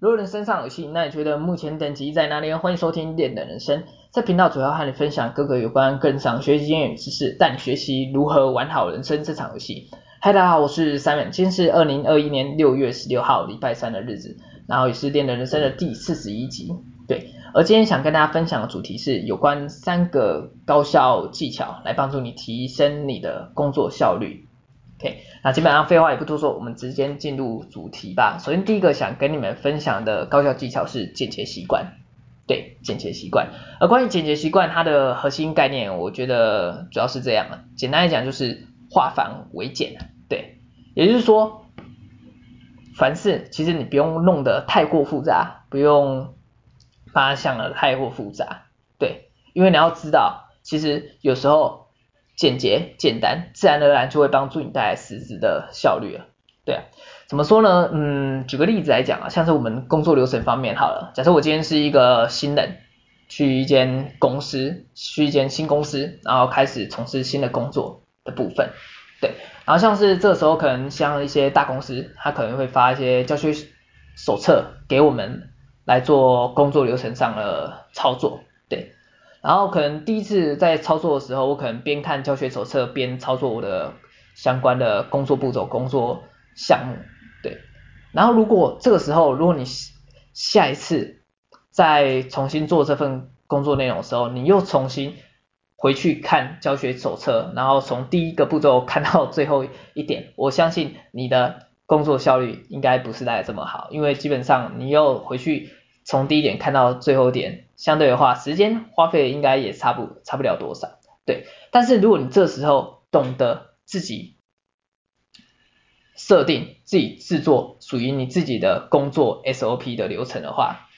如果人身上有戏，那你觉得目前等级在哪里？欢迎收听练的人生，这频道主要和你分享各个有关跟上学习英语知识，带你学习如何玩好人生这场游戏。嗨，大家好，我是 Simon，今天是二零二一年六月十六号，礼拜三的日子，然后也是练的人生的第四十一集。对，而今天想跟大家分享的主题是有关三个高效技巧，来帮助你提升你的工作效率。OK，那基本上废话也不多说，我们直接进入主题吧。首先第一个想跟你们分享的高效技巧是简洁习惯，对，简洁习惯。而关于简洁习惯，它的核心概念，我觉得主要是这样啊。简单来讲就是化繁为简，对，也就是说，凡事其实你不用弄得太过复杂，不用把它想得太过复杂，对，因为你要知道，其实有时候。简洁简单，自然而然就会帮助你带来实质的效率了。对啊，怎么说呢？嗯，举个例子来讲啊，像是我们工作流程方面好了，假设我今天是一个新人，去一间公司，去一间新公司，然后开始从事新的工作的部分。对，然后像是这时候可能像一些大公司，他可能会发一些教学手册给我们来做工作流程上的操作。然后可能第一次在操作的时候，我可能边看教学手册边操作我的相关的工作步骤、工作项目，对。然后如果这个时候，如果你下一次再重新做这份工作内容的时候，你又重新回去看教学手册，然后从第一个步骤看到最后一点，我相信你的工作效率应该不是来这么好，因为基本上你又回去。从第一点看到最后一点，相对的话，时间花费应该也差不差不了多少，对。但是如果你这时候懂得自己设定、自己制作属于你自己的工作 SOP 的流程的话，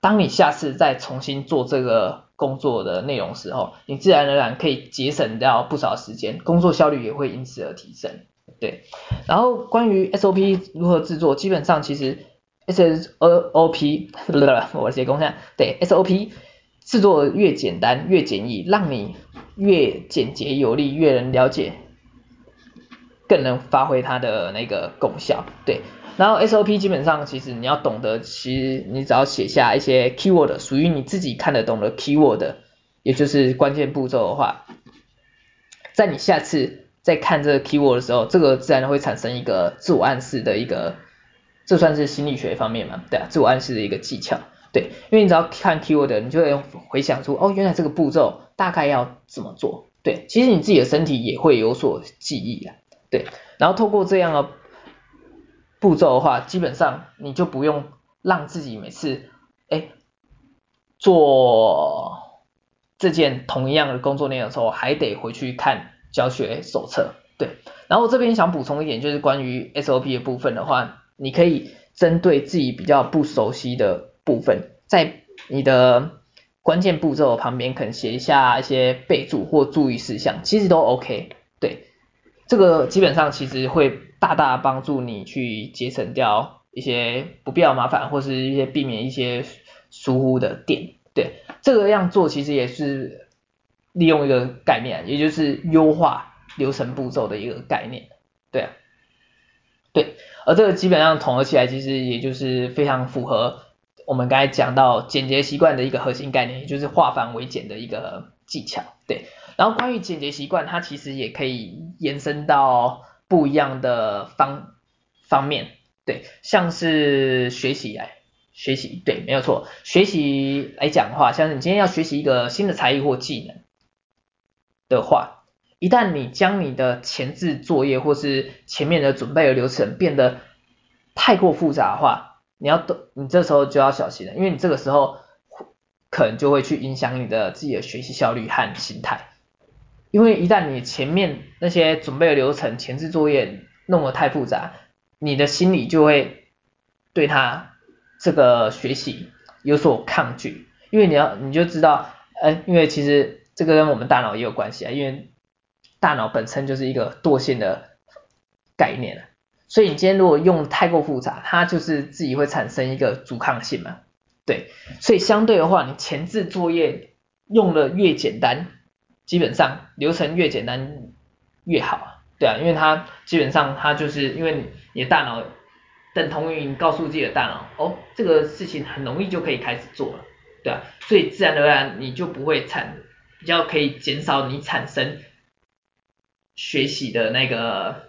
当你下次再重新做这个工作的内容时候，你自然而然可以节省掉不少时间，工作效率也会因此而提升，对。然后关于 SOP 如何制作，基本上其实。SOP，我写功一下，对，SOP 制作越简单越简易，让你越简洁有力，越能了解，更能发挥它的那个功效，对。然后 SOP 基本上其实你要懂得，其实你只要写下一些 keyword，属于你自己看得懂的 keyword，也就是关键步骤的话，在你下次再看这个 keyword 的时候，这个自然会产生一个自我暗示的一个。这算是心理学方面嘛？对啊，自我暗示的一个技巧。对，因为你只要看 keyword，你就会回想出哦，原来这个步骤大概要怎么做。对，其实你自己的身体也会有所记忆啊。对，然后透过这样的步骤的话，基本上你就不用让自己每次哎做这件同样的工作内容的时候，还得回去看教学手册。对，然后这边想补充一点，就是关于 SOP 的部分的话。你可以针对自己比较不熟悉的部分，在你的关键步骤旁边可能写一下一些备注或注意事项，其实都 OK。对，这个基本上其实会大大帮助你去节省掉一些不必要麻烦，或是一些避免一些疏忽的点。对，这个样做其实也是利用一个概念，也就是优化流程步骤的一个概念。对，对。而这个基本上统合起来，其实也就是非常符合我们刚才讲到简洁习惯的一个核心概念，也就是化繁为简的一个技巧。对，然后关于简洁习惯，它其实也可以延伸到不一样的方方面。对，像是学习来学习，对，没有错。学习来讲的话，像是你今天要学习一个新的才艺或技能的话。一旦你将你的前置作业或是前面的准备的流程变得太过复杂的话，你要都，你这时候就要小心了，因为你这个时候可能就会去影响你的自己的学习效率和心态。因为一旦你前面那些准备的流程、前置作业弄得太复杂，你的心里就会对他这个学习有所抗拒，因为你要你就知道，哎，因为其实这个跟我们大脑也有关系啊，因为。大脑本身就是一个惰性的概念，所以你今天如果用太过复杂，它就是自己会产生一个阻抗性嘛，对，所以相对的话，你前置作业用的越简单，基本上流程越简单越好，对啊，因为它基本上它就是因为你的大脑等同于你告诉自己的大脑，哦，这个事情很容易就可以开始做了，对啊，所以自然而然你就不会产，比较可以减少你产生学习的那个。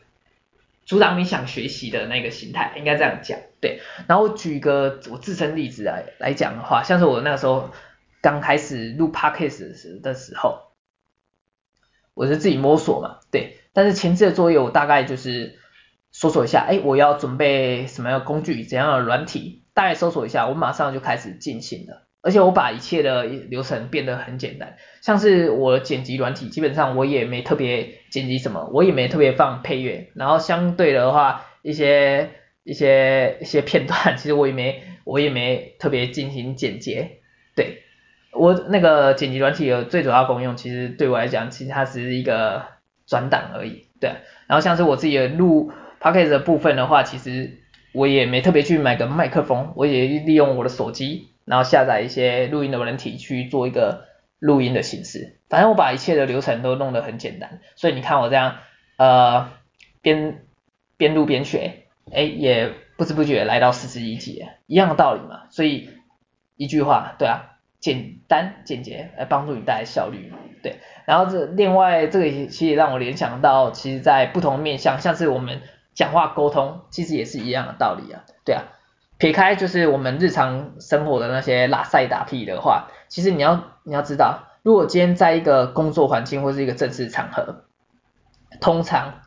阻挡你想学习的那个心态，应该这样讲，对。然后举一个我自身例子来来讲的话，像是我那个时候刚开始录 podcast 的时候，我是自己摸索嘛，对。但是前置的作业我大概就是搜索一下，哎，我要准备什么样的工具，怎样的软体，大概搜索一下，我马上就开始进行了。而且我把一切的流程变得很简单，像是我剪辑软体，基本上我也没特别剪辑什么，我也没特别放配乐，然后相对的话，一些一些一些片段，其实我也没我也没特别进行剪接，对，我那个剪辑软体的最主要功用，其实对我来讲，其实它只是一个转档而已，对，然后像是我自己录 p o c a s t 的部分的话，其实我也没特别去买个麦克风，我也利用我的手机。然后下载一些录音的软体去做一个录音的形式，反正我把一切的流程都弄得很简单，所以你看我这样，呃，边边录边学，哎，也不知不觉来到四十一集，一样的道理嘛。所以一句话，对啊，简单简洁来帮助你带来效率，对。然后这另外这个其实也让我联想到，其实在不同面向，像是我们讲话沟通，其实也是一样的道理啊，对啊。撇开就是我们日常生活的那些拉塞打屁的话，其实你要你要知道，如果今天在一个工作环境或是一个正式场合，通常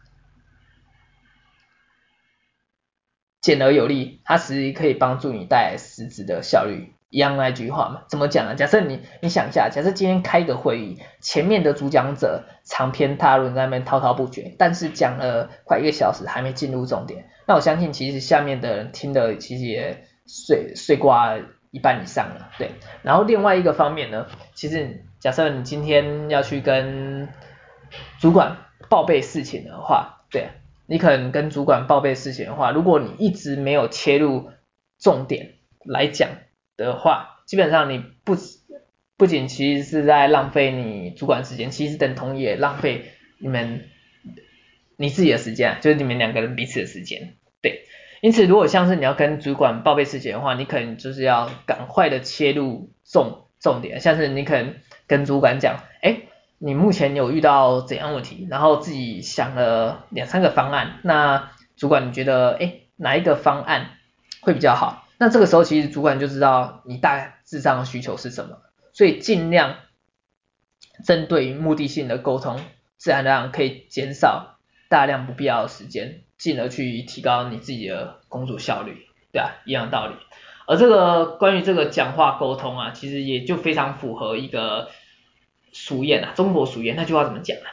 简而有力，它实际可以帮助你带来实质的效率。一样那句话嘛，怎么讲呢？假设你你想一下，假设今天开一个会议，前面的主讲者长篇大论在那边滔滔不绝，但是讲了快一个小时还没进入重点，那我相信其实下面的人听的其实也睡睡挂一半以上了，对。然后另外一个方面呢，其实假设你今天要去跟主管报备事情的话，对，你可能跟主管报备事情的话，如果你一直没有切入重点来讲。的话，基本上你不不仅其实是在浪费你主管时间，其实等同也浪费你们你自己的时间，就是你们两个人彼此的时间。对，因此如果像是你要跟主管报备事情的话，你可能就是要赶快的切入重重点，像是你可能跟主管讲，哎，你目前有遇到怎样问题，然后自己想了两三个方案，那主管你觉得，哎，哪一个方案会比较好？那这个时候其实主管就知道你大致上的需求是什么，所以尽量针对目的性的沟通，自然而然可以减少大量不必要的时间，进而去提高你自己的工作效率，对啊，一样道理。而这个关于这个讲话沟通啊，其实也就非常符合一个俗谚啊，中国俗谚那句话怎么讲啊？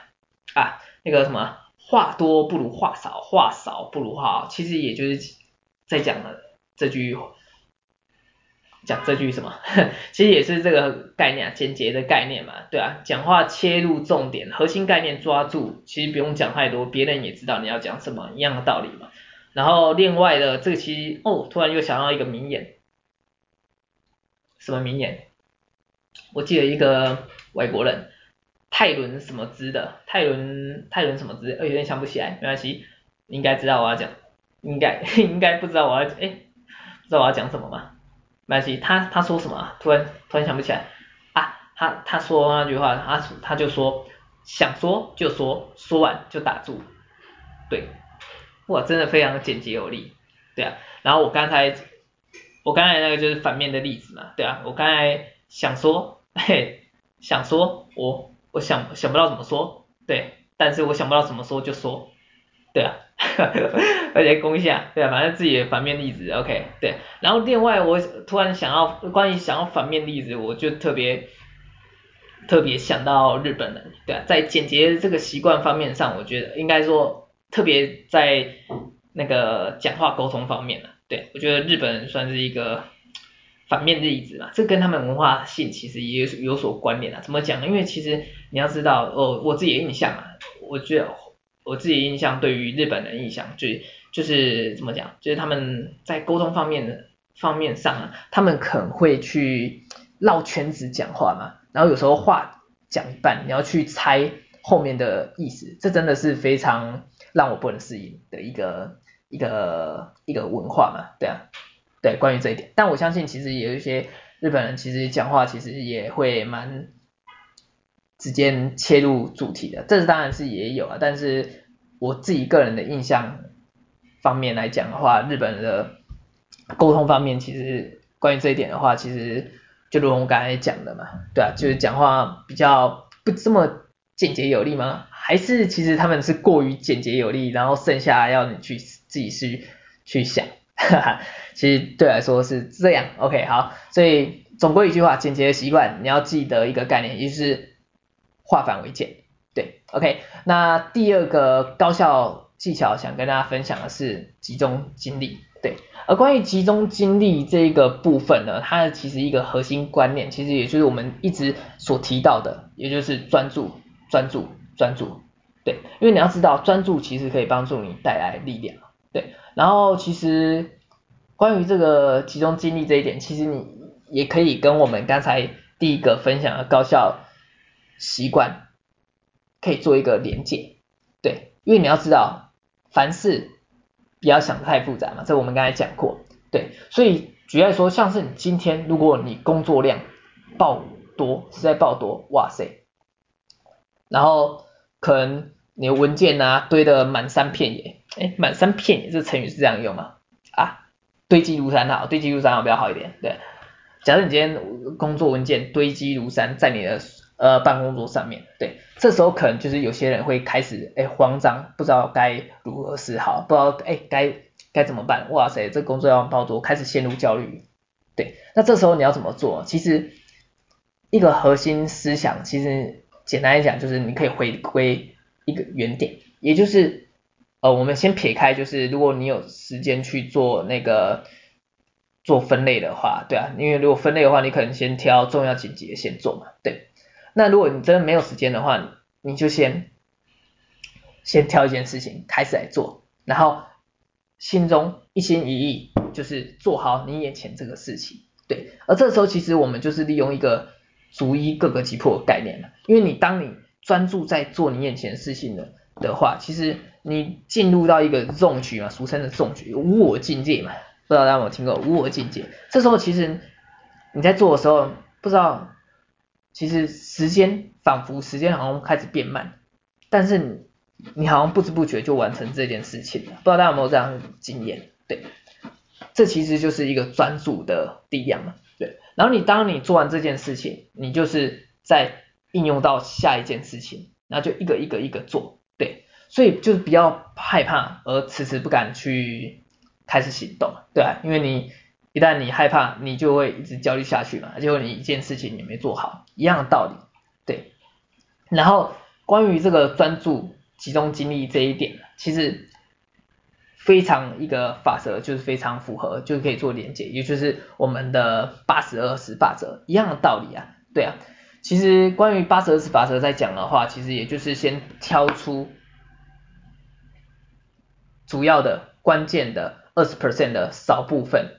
啊，那个什么话多不如话少，话少不如话好，其实也就是在讲了这句。讲这句什么？其实也是这个概念啊，简洁的概念嘛，对啊，讲话切入重点，核心概念抓住，其实不用讲太多，别人也知道你要讲什么，一样的道理嘛。然后另外的这个其实哦，突然又想到一个名言，什么名言？我记得一个外国人，泰伦什么兹的，泰伦泰伦什么兹，呃，有点想不起来，没关系，应该知道我要讲，应该 应该不知道我要，哎，知道我要讲什么吗？没关系，他他说什么？突然突然想不起来啊！他他说那句话，他他就说想说就说，说完就打住。对，哇，真的非常简洁有力。对啊，然后我刚才我刚才那个就是反面的例子嘛。对啊，我刚才想说，嘿，想说我我想想不到怎么说，对，但是我想不到怎么说就说，对啊。而且攻下，对啊，反正自己的反面例子，OK，对。然后另外我突然想要关于想要反面例子，我就特别特别想到日本人，对啊，在简洁这个习惯方面上，我觉得应该说特别在那个讲话沟通方面呢，对，我觉得日本人算是一个反面例子嘛，这跟他们文化性其实也有所关联啊。怎么讲呢？因为其实你要知道，哦，我自己的印象啊，我觉得。我自己印象对于日本人印象就就是怎么讲，就是他们在沟通方面的方面上啊，他们可能会去绕圈子讲话嘛，然后有时候话讲一半，你要去猜后面的意思，这真的是非常让我不能适应的一个一个一个文化嘛，对啊，对，关于这一点，但我相信其实也有一些日本人其实讲话其实也会蛮直接切入主题的，这是当然是也有啊，但是我自己个人的印象方面来讲的话，日本的沟通方面其实关于这一点的话，其实就如同我刚才讲的嘛，对啊，就是讲话比较不这么简洁有力吗？还是其实他们是过于简洁有力，然后剩下要你去自己去去想，哈哈，其实对来说是这样，OK 好，所以总归一句话，简洁的习惯你要记得一个概念，就是化繁为简，对，OK，那第二个高效技巧想跟大家分享的是集中精力，对，而关于集中精力这个部分呢，它其实一个核心观念，其实也就是我们一直所提到的，也就是专注，专注。专注，对，因为你要知道，专注其实可以帮助你带来力量，对。然后其实关于这个集中精力这一点，其实你也可以跟我们刚才第一个分享的高效习惯可以做一个连接，对。因为你要知道，凡事不要想得太复杂嘛，这我们刚才讲过，对。所以举例说，像是你今天如果你工作量爆多，实在爆多，哇塞，然后。可能你的文件啊堆得满山遍野，哎，满山遍野这成语是这样用吗？啊，堆积如山好，堆积如山好比较好一点，对。假设你今天工作文件堆积如山在你的呃办公桌上面，对，这时候可能就是有些人会开始哎慌张，不知道该如何是好，不知道哎该该怎么办，哇塞，这工作要爆多，开始陷入焦虑，对。那这时候你要怎么做？其实一个核心思想，其实。简单来讲，就是你可以回归一个原点，也就是呃，我们先撇开，就是如果你有时间去做那个做分类的话，对啊，因为如果分类的话，你可能先挑重要紧急的先做嘛，对。那如果你真的没有时间的话，你就先先挑一件事情开始来做，然后心中一心一意就是做好你眼前这个事情，对。而这时候其实我们就是利用一个。逐一各个击破的概念了，因为你当你专注在做你眼前的事情的的话，其实你进入到一个 zone 区嘛，俗称的 zone 区，无我境界嘛，不知道大家有没有听过无我境界？这时候其实你在做的时候，不知道其实时间仿佛时间好像开始变慢，但是你你好像不知不觉就完成这件事情了，不知道大家有没有这样的经验？对，这其实就是一个专注的力量嘛。对，然后你当你做完这件事情，你就是在应用到下一件事情，然后就一个一个一个做，对，所以就是比较害怕而迟迟不敢去开始行动，对，因为你一旦你害怕，你就会一直焦虑下去嘛，结果你一件事情也没做好，一样的道理，对。然后关于这个专注集中精力这一点，其实。非常一个法则就是非常符合，就可以做连接，也就是我们的八十二十法则一样的道理啊，对啊。其实关于八十二十法则在讲的话，其实也就是先挑出主要的关键的二十 percent 的少部分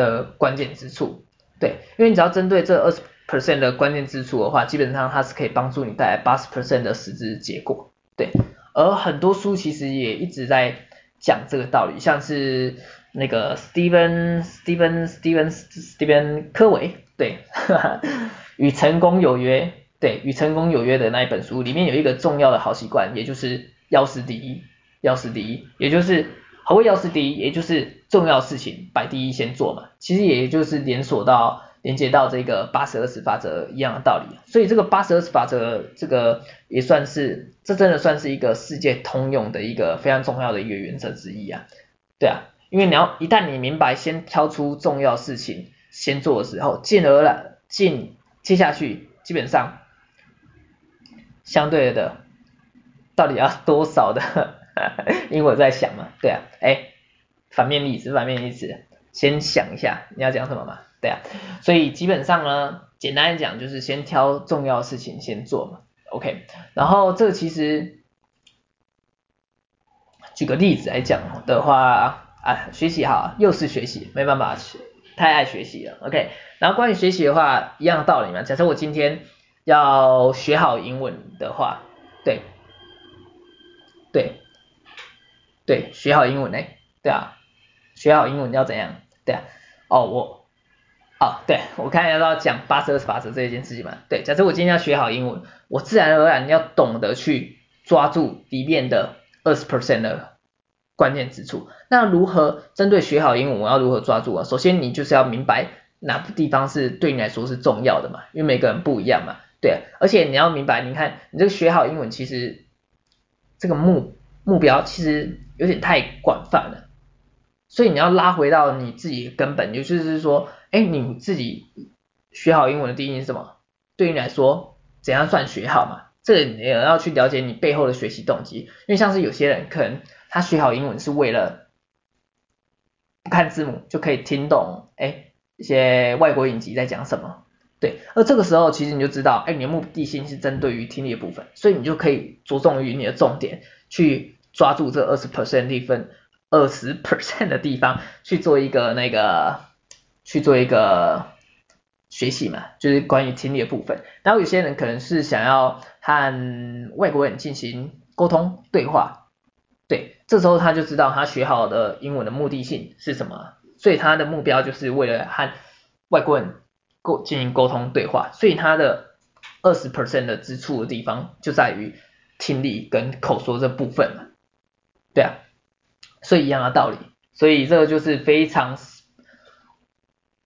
的关键之处，对，因为你只要针对这二十 percent 的关键之处的话，基本上它是可以帮助你带来八十 percent 的实质结果，对。而很多书其实也一直在。讲这个道理，像是那个 Steven Steven Steven Steven 科维，对，与成功有约，对，与成功有约的那一本书里面有一个重要的好习惯，也就是要事第一，要事第一，也就是何谓要事第一，也就是重要事情摆第一先做嘛，其实也就是连锁到。连接到这个八十二十法则一样的道理，所以这个八十二十法则这个也算是，这真的算是一个世界通用的一个非常重要的一个原则之一啊。对啊，因为你要一旦你明白先挑出重要事情先做的时候，进而了进接下去基本上相对的到底要多少的，因为我在想嘛，对啊，哎，反面例子，反面例子，先想一下你要讲什么嘛。对啊，所以基本上呢，简单来讲就是先挑重要事情先做嘛，OK。然后这其实举个例子来讲的话，啊，学习哈，又是学习，没办法，太爱学习了，OK。然后关于学习的话，一样的道理嘛。假设我今天要学好英文的话，对，对，对，学好英文呢，对啊，学好英文要怎样？对啊，哦我，哦对，我刚才要讲八十二十法则这一件事情嘛，对，假设我今天要学好英文，我自然而然要懂得去抓住里面的二十 percent 的关键之处。那如何针对学好英文，我要如何抓住啊？首先你就是要明白哪个地方是对你来说是重要的嘛，因为每个人不一样嘛，对，而且你要明白，你看你这个学好英文，其实这个目目标其实有点太广泛了。所以你要拉回到你自己的根本，也就是说，哎，你自己学好英文的定义是什么？对你来说，怎样算学好嘛？这个你也要去了解你背后的学习动机，因为像是有些人可能他学好英文是为了不看字幕就可以听懂，哎，一些外国影集在讲什么，对，而这个时候其实你就知道，哎，你的目的性是针对于听力的部分，所以你就可以着重于你的重点去抓住这二十 percent 的分。二十 percent 的地方去做一个那个去做一个学习嘛，就是关于听力的部分。然后有些人可能是想要和外国人进行沟通对话，对，这时候他就知道他学好的英文的目的性是什么，所以他的目标就是为了和外国人沟进行沟通对话，所以他的二十 percent 的支出的地方就在于听力跟口说这部分嘛，对啊。所以一样的道理，所以这个就是非常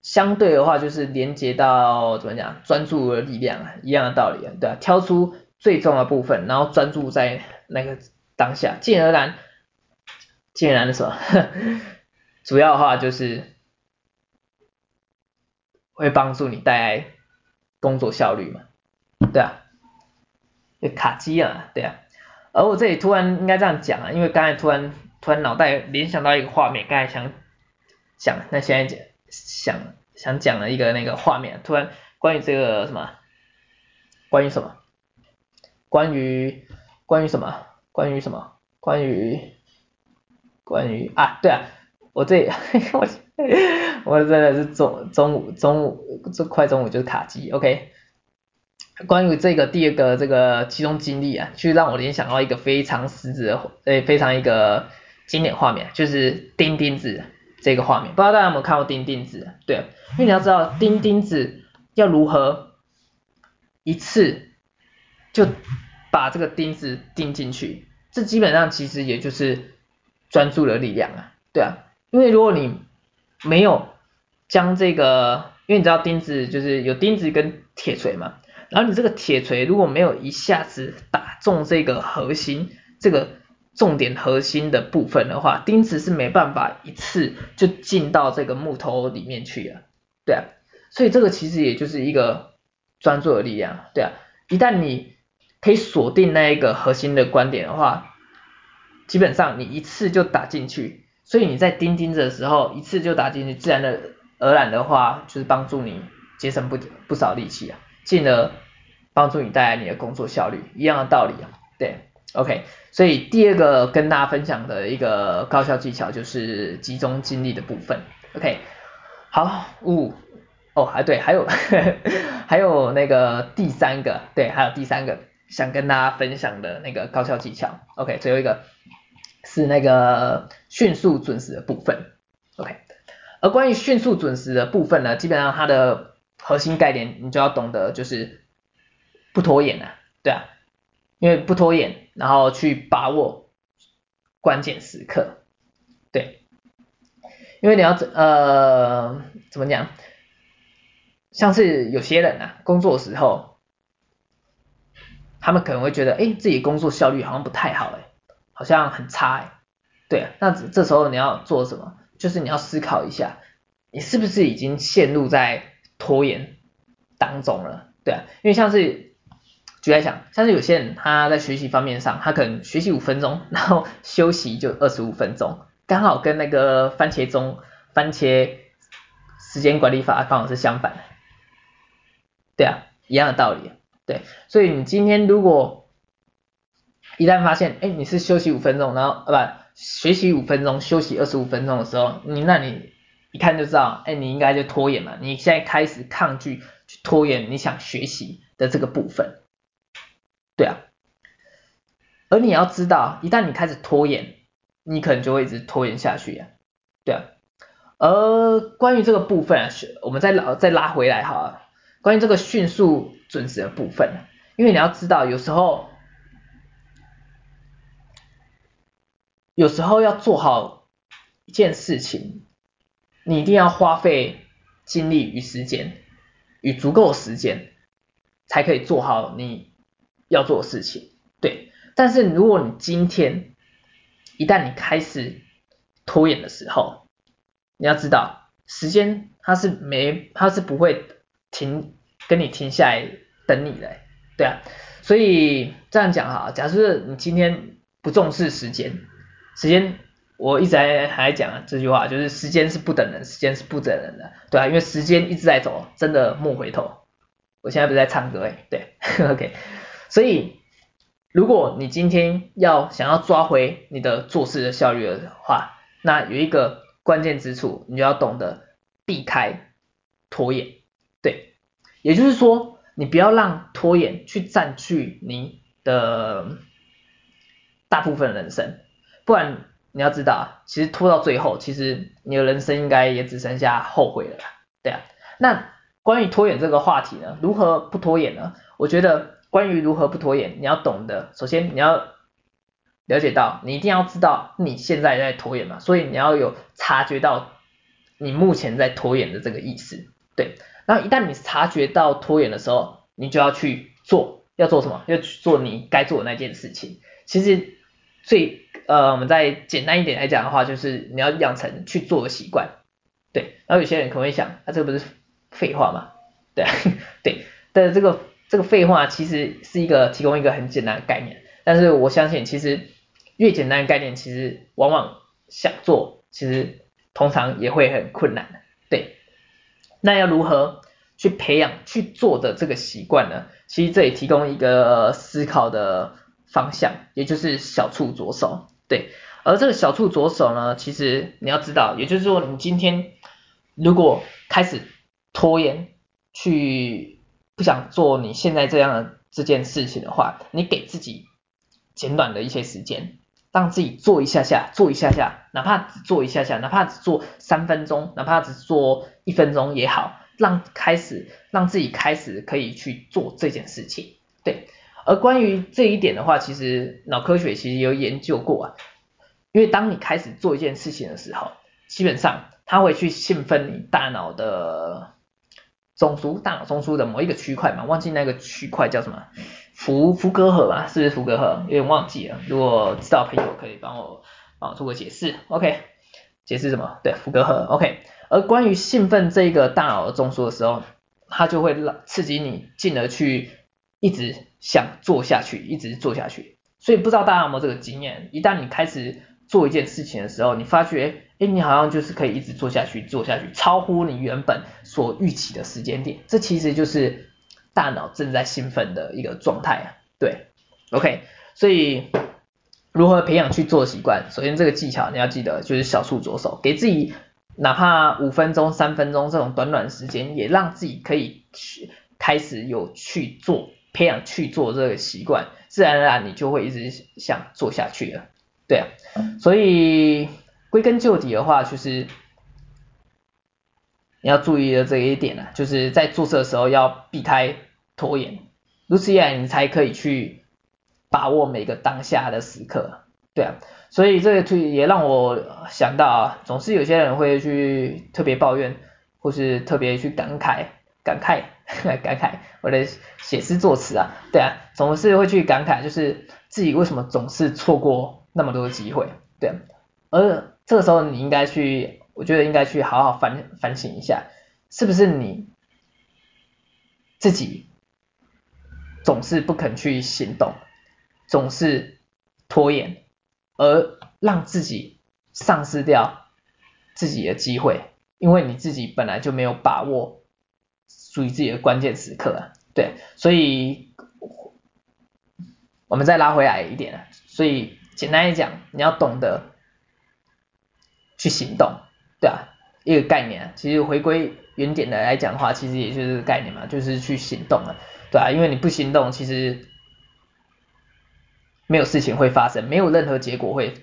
相对的话，就是连接到怎么讲专注的力量啊，一样的道理啊，对啊，挑出最重要的部分，然后专注在那个当下，进而然，进而然的什么，主要的话就是会帮助你带来工作效率嘛，对啊，卡机啊，对啊，而我这里突然应该这样讲啊，因为刚才突然。突然脑袋联想到一个画面，刚才想讲，那现在讲想想讲了一个那个画面，突然关于这个什么，关于什么，关于关于什么，关于什么，关于关于啊，对啊，我这我 我真的是中中午中午这快中午就是卡机，OK。关于这个第二个这个集中精力啊，就让我联想到一个非常实质的，诶，非常一个。经典画面就是钉钉子这个画面，不知道大家有没有看过钉钉子？对，因为你要知道钉钉子要如何一次就把这个钉子钉进去，这基本上其实也就是专注的力量啊，对啊，因为如果你没有将这个，因为你知道钉子就是有钉子跟铁锤嘛，然后你这个铁锤如果没有一下子打中这个核心，这个。重点核心的部分的话，钉子是没办法一次就进到这个木头里面去了，对啊，所以这个其实也就是一个专注的力量，对啊，一旦你可以锁定那一个核心的观点的话，基本上你一次就打进去，所以你在钉钉子的时候一次就打进去，自然的而然的话就是帮助你节省不不少力气啊，进而帮助你带来你的工作效率，一样的道理啊，对。OK，所以第二个跟大家分享的一个高效技巧就是集中精力的部分。OK，好，五、哦，还对，还有 还有那个第三个，对，还有第三个想跟大家分享的那个高效技巧。OK，最后一个是那个迅速准时的部分。OK，而关于迅速准时的部分呢，基本上它的核心概念你就要懂得就是不拖延啊，对啊。因为不拖延，然后去把握关键时刻，对，因为你要呃怎么讲，像是有些人啊，工作的时候，他们可能会觉得，哎，自己工作效率好像不太好，哎，好像很差，哎，对啊，那这时候你要做什么？就是你要思考一下，你是不是已经陷入在拖延当中了？对啊，因为像是。举例来讲，像是有些人他在学习方面上，他可能学习五分钟，然后休息就二十五分钟，刚好跟那个番茄钟、番茄时间管理法刚好是相反的。对啊，一样的道理。对，所以你今天如果一旦发现，哎，你是休息五分钟，然后呃不，学习五分钟，休息二十五分钟的时候，你那你一看就知道，哎，你应该就拖延嘛，你现在开始抗拒去拖延你想学习的这个部分。而你要知道，一旦你开始拖延，你可能就会一直拖延下去啊，对啊。而关于这个部分啊，我们再拉再拉回来哈，关于这个迅速准时的部分，因为你要知道，有时候有时候要做好一件事情，你一定要花费精力与时间，与足够的时间，才可以做好你要做的事情，但是如果你今天一旦你开始拖延的时候，你要知道时间它是没它是不会停跟你停下来等你的，对啊。所以这样讲哈，假设你今天不重视时间，时间我一直还还讲这句话，就是时间是不等人，时间是不等人的，对啊，因为时间一直在走，真的莫回头。我现在不是在唱歌哎，对，OK，所以。如果你今天要想要抓回你的做事的效率的话，那有一个关键之处，你就要懂得避开拖延，对，也就是说，你不要让拖延去占据你的大部分人生，不然你要知道，其实拖到最后，其实你的人生应该也只剩下后悔了，对啊。那关于拖延这个话题呢，如何不拖延呢？我觉得。关于如何不拖延，你要懂得，首先你要了解到，你一定要知道你现在在拖延嘛，所以你要有察觉到你目前在拖延的这个意思，对。然后一旦你察觉到拖延的时候，你就要去做，要做什么？要去做你该做的那件事情。其实最呃，我们再简单一点来讲的话，就是你要养成去做的习惯，对。然后有些人可能会想，啊，这个不是废话吗？对，对，但是这个。这个废话其实是一个提供一个很简单的概念，但是我相信其实越简单的概念，其实往往想做，其实通常也会很困难。对，那要如何去培养去做的这个习惯呢？其实这里提供一个思考的方向，也就是小处着手。对，而这个小处着手呢，其实你要知道，也就是说你今天如果开始拖延去。不想做你现在这样的这件事情的话，你给自己简短的一些时间，让自己做一下下，做一下下，哪怕只做一下下，哪怕只做三分钟，哪怕只做一分钟也好，让开始让自己开始可以去做这件事情。对，而关于这一点的话，其实脑科学其实有研究过啊，因为当你开始做一件事情的时候，基本上它会去兴奋你大脑的。中枢，大脑中枢的某一个区块嘛，忘记那个区块叫什么，福福格核吧，是不是福格核？有点忘记了，如果知道朋友可以帮我帮我做个解释，OK？解释什么？对，福格核，OK？而关于兴奋这个大脑的中枢的时候，它就会刺激你，进而去一直想做下去，一直做下去。所以不知道大家有没有这个经验？一旦你开始做一件事情的时候，你发觉，哎，你好像就是可以一直做下去，做下去，超乎你原本所预期的时间点。这其实就是大脑正在兴奋的一个状态啊。对，OK，所以如何培养去做习惯？首先这个技巧你要记得，就是小处着手，给自己哪怕五分钟、三分钟这种短短时间，也让自己可以去开始有去做，培养去做这个习惯，自然而然你就会一直想做下去了。对啊，所以归根究底的话，就是你要注意的这一点呢，就是在做事的时候要避开拖延，如此一来你才可以去把握每个当下的时刻。对啊，所以这个也让我想到啊，总是有些人会去特别抱怨，或是特别去感慨、感慨、感慨，我的写诗作词啊，对啊，总是会去感慨，就是自己为什么总是错过。那么多的机会，对，而这个时候你应该去，我觉得应该去好好反反省一下，是不是你自己总是不肯去行动，总是拖延，而让自己丧失掉自己的机会，因为你自己本来就没有把握属于自己的关键时刻，对，所以我们再拉回来一点，所以。简单来讲，你要懂得去行动，对啊，一个概念，其实回归原点的来讲的话，其实也就是概念嘛，就是去行动了，对啊，因为你不行动，其实没有事情会发生，没有任何结果会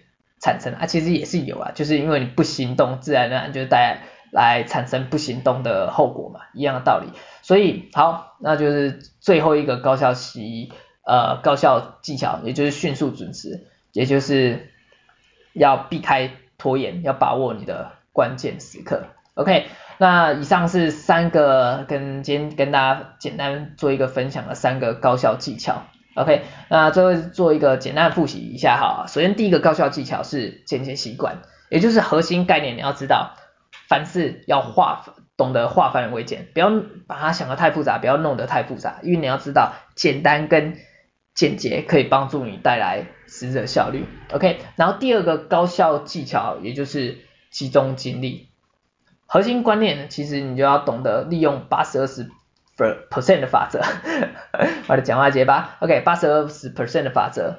产生。啊，其实也是有啊，就是因为你不行动，自然而然就带来，来产生不行动的后果嘛，一样的道理。所以好，那就是最后一个高效期呃高效技巧，也就是迅速准时，也就是要避开拖延，要把握你的关键时刻。OK，那以上是三个跟今天跟大家简单做一个分享的三个高效技巧。OK，那最后做一个简单复习一下哈。首先第一个高效技巧是间接习惯，也就是核心概念你要知道，凡事要化，懂得化繁为简，不要把它想得太复杂，不要弄得太复杂，因为你要知道简单跟简洁可以帮助你带来死者效率。OK，然后第二个高效技巧也就是集中精力。核心观念呢，其实你就要懂得利用八十二十 percent 的法则，我的讲话结巴，OK，八十二十 percent 的法则，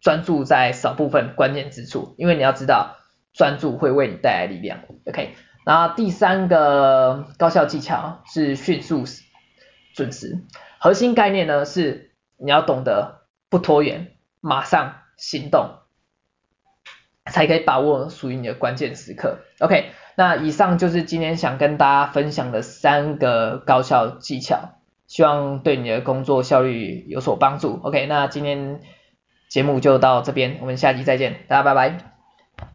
专注在少部分关键之处，因为你要知道专注会为你带来力量，OK。然后第三个高效技巧是迅速准时，核心概念呢是你要懂得不拖延，马上行动，才可以把握属于你的关键时刻，OK。那以上就是今天想跟大家分享的三个高效技巧，希望对你的工作效率有所帮助。OK，那今天节目就到这边，我们下期再见，大家拜拜。